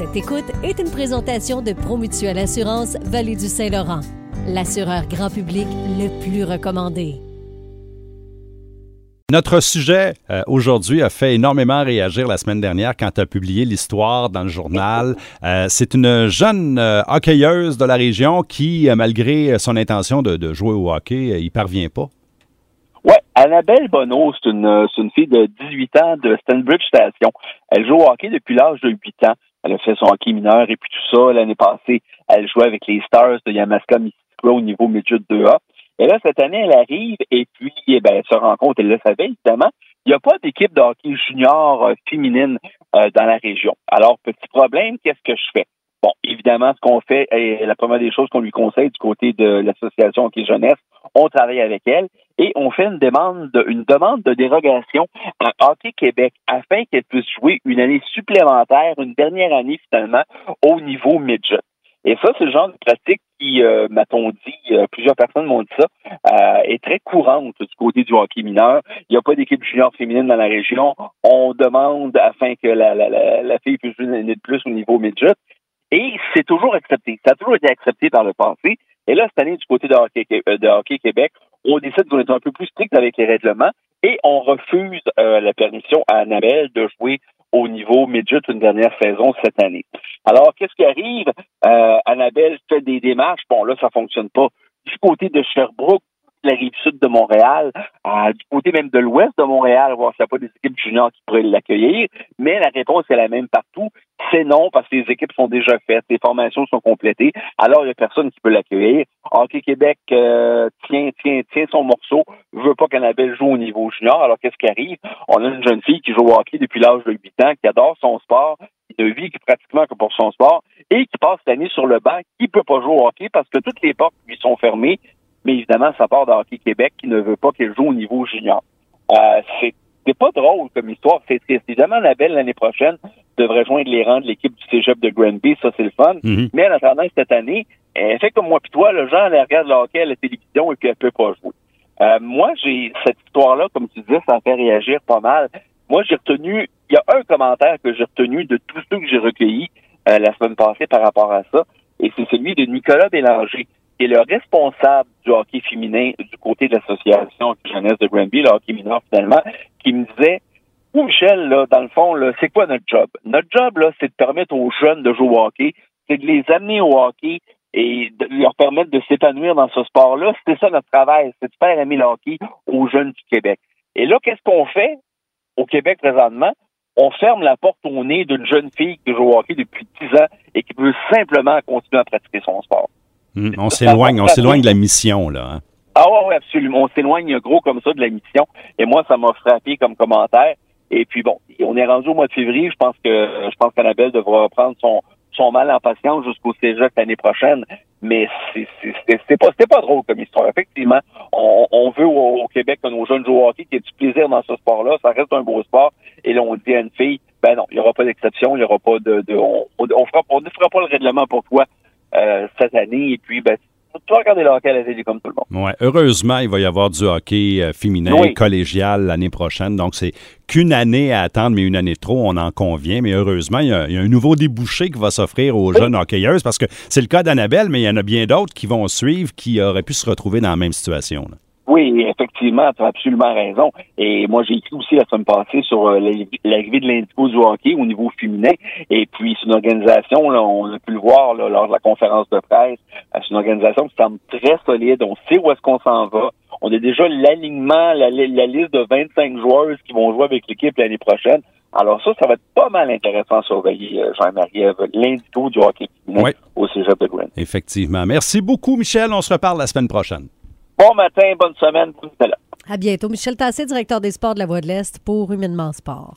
Cette écoute est une présentation de Promutuelle Assurance Vallée du Saint-Laurent, l'assureur grand public le plus recommandé. Notre sujet euh, aujourd'hui a fait énormément réagir la semaine dernière quand tu as publié l'histoire dans le journal. Euh, c'est une jeune euh, hockeyeuse de la région qui, malgré son intention de, jouer au hockey, y parvient pas. Oui, Annabelle Bonneau, c'est une, une fille de 18 ans de Stanbridge Station. Elle joue au hockey depuis l'âge de 8 ans. Elle a fait son hockey mineur et puis tout ça. L'année passée, elle jouait avec les Stars de Yamaska Mississippi au niveau midget 2A. Et là, cette année, elle arrive et puis eh ben, elle se rend compte, elle le savait évidemment, il n'y a pas d'équipe de hockey junior euh, féminine euh, dans la région. Alors, petit problème, qu'est-ce que je fais? Bon, évidemment, ce qu'on fait, et la première des choses qu'on lui conseille du côté de l'association Hockey Jeunesse, on travaille avec elle et on fait une demande de, une demande de dérogation à Hockey Québec afin qu'elle puisse jouer une année supplémentaire, une dernière année finalement, au niveau midget. Et ça, c'est le genre de pratique qui, euh, m'a-t-on dit, euh, plusieurs personnes m'ont dit ça, euh, est très courante du côté du hockey mineur. Il n'y a pas d'équipe junior féminine dans la région. On demande afin que la, la, la, la fille puisse jouer une année de plus au niveau midget. Et c'est toujours accepté. Ça a toujours été accepté par le passé. Et là, cette année, du côté de Hockey, de hockey Québec, on décide qu'on est un peu plus strict avec les règlements et on refuse la permission à Annabelle de jouer au niveau midget une dernière saison cette année. Alors, qu'est-ce qui arrive? Euh, Annabelle fait des démarches. Bon, là, ça fonctionne pas. Du côté de Sherbrooke, la rive sud de Montréal, euh, du côté même de l'ouest de Montréal, voir s'il n'y a pas des équipes juniors qui pourraient l'accueillir. Mais la réponse est la même partout. C'est non, parce que les équipes sont déjà faites, les formations sont complétées. Alors, il n'y a personne qui peut l'accueillir. Hockey Québec euh, tient, tient, tient son morceau, veut pas qu'Annabelle joue au niveau junior. Alors, qu'est-ce qui arrive? On a une jeune fille qui joue au hockey depuis l'âge de 8 ans, qui adore son sport, qui ne vit pratiquement que pour son sport, et qui passe l'année sur le banc, qui peut pas jouer au hockey parce que toutes les portes lui sont fermées mais évidemment, ça part d'Hockey Québec qui ne veut pas qu'elle joue au niveau junior. Euh, c'est c'est pas drôle comme histoire, c'est triste. Évidemment, la belle l'année prochaine devrait joindre les rangs de l'équipe du Cégep de Granby, ça c'est le fun. Mhm. Mais en attendant cette année, elle fait comme moi puis toi, le genre elle regarde le hockey à la télévision et puis elle peut pas jouer. Euh, moi, j'ai cette histoire-là, comme tu disais, ça fait réagir pas mal. Moi, j'ai retenu, il y a un commentaire que j'ai retenu de tous ceux que j'ai recueillis euh, la semaine passée par rapport à ça, et c'est celui de Nicolas Bélanger est le responsable du hockey féminin du côté de l'association jeunesse de Granby, le hockey mineur finalement, qui me disait Oh, Michel, là, dans le fond, là, c'est quoi notre job? Notre job, là, c'est de permettre aux jeunes de jouer au hockey, c'est de les amener au hockey et de leur permettre de s'épanouir dans ce sport-là. C'est ça notre travail, c'est de faire aimer le hockey aux jeunes du Québec. Et là, qu'est-ce qu'on fait au Québec présentement? On ferme la porte au nez d'une jeune fille qui joue au hockey depuis 10 ans et qui veut simplement continuer à pratiquer son sport. Hmm, on s'éloigne, on s'éloigne de la mission, là. Hein. On s'éloigne gros comme ça de la mission. Et moi, ça m'a frappé comme commentaire. Et puis bon, on est rendu au mois de février. Je pense que je pense qu'Annabelle devra prendre son son mal en patience jusqu'au cégep l'année prochaine. Mais c'est pas c'était pas drôle comme histoire. Effectivement, on, on veut au, Québec que nos jeunes jouent au hockey, qu'il y ait du plaisir dans ce sport-là. Ça reste un beau sport. Et là, on dit à une fille, ben non, il n'y aura pas d'exception, il n'y aura pas de, de on, on, fera, on ne fera pas le règlement pour toi euh, cette année. Et puis, ben, tu regarder le hockey à la télé comme tout le monde. Ouais. Heureusement, il va y avoir du hockey euh, féminin collégial l'année prochaine. Donc, c'est qu'une année à attendre, mais une année trop, on en convient. Mais heureusement, il y a, un nouveau débouché qui va s'offrir aux jeunes hockeyeuses parce que c'est le cas d'Annabelle, mais il y en a bien d'autres qui vont suivre qui auraient pu se retrouver dans la même situation. Oui, effectivement, tu as absolument raison. Et moi, j'ai écrit aussi la semaine passée sur euh, l'arrivée de l'Indigo du hockey au niveau féminin. Et puis, c'est une organisation, là, on a pu le voir lors de la conférence de presse, euh, c'est une organisation qui semble très solide. On sait où est-ce qu'on s'en va. On a déjà l'alignement, la, liste de 25 joueurs qui vont jouer avec l'équipe l'année prochaine. Alors ça, ça va être pas mal intéressant à surveiller, euh, Jean-Marie, l'indigo du hockey féminin au Cégep de Gwen. Effectivement. Merci beaucoup, Michel. On se reparle la semaine prochaine. Bon matin, bonne semaine. À bientôt. Michel Tassé, directeur des sports de la Voix de l'Est pour Humainement Sport.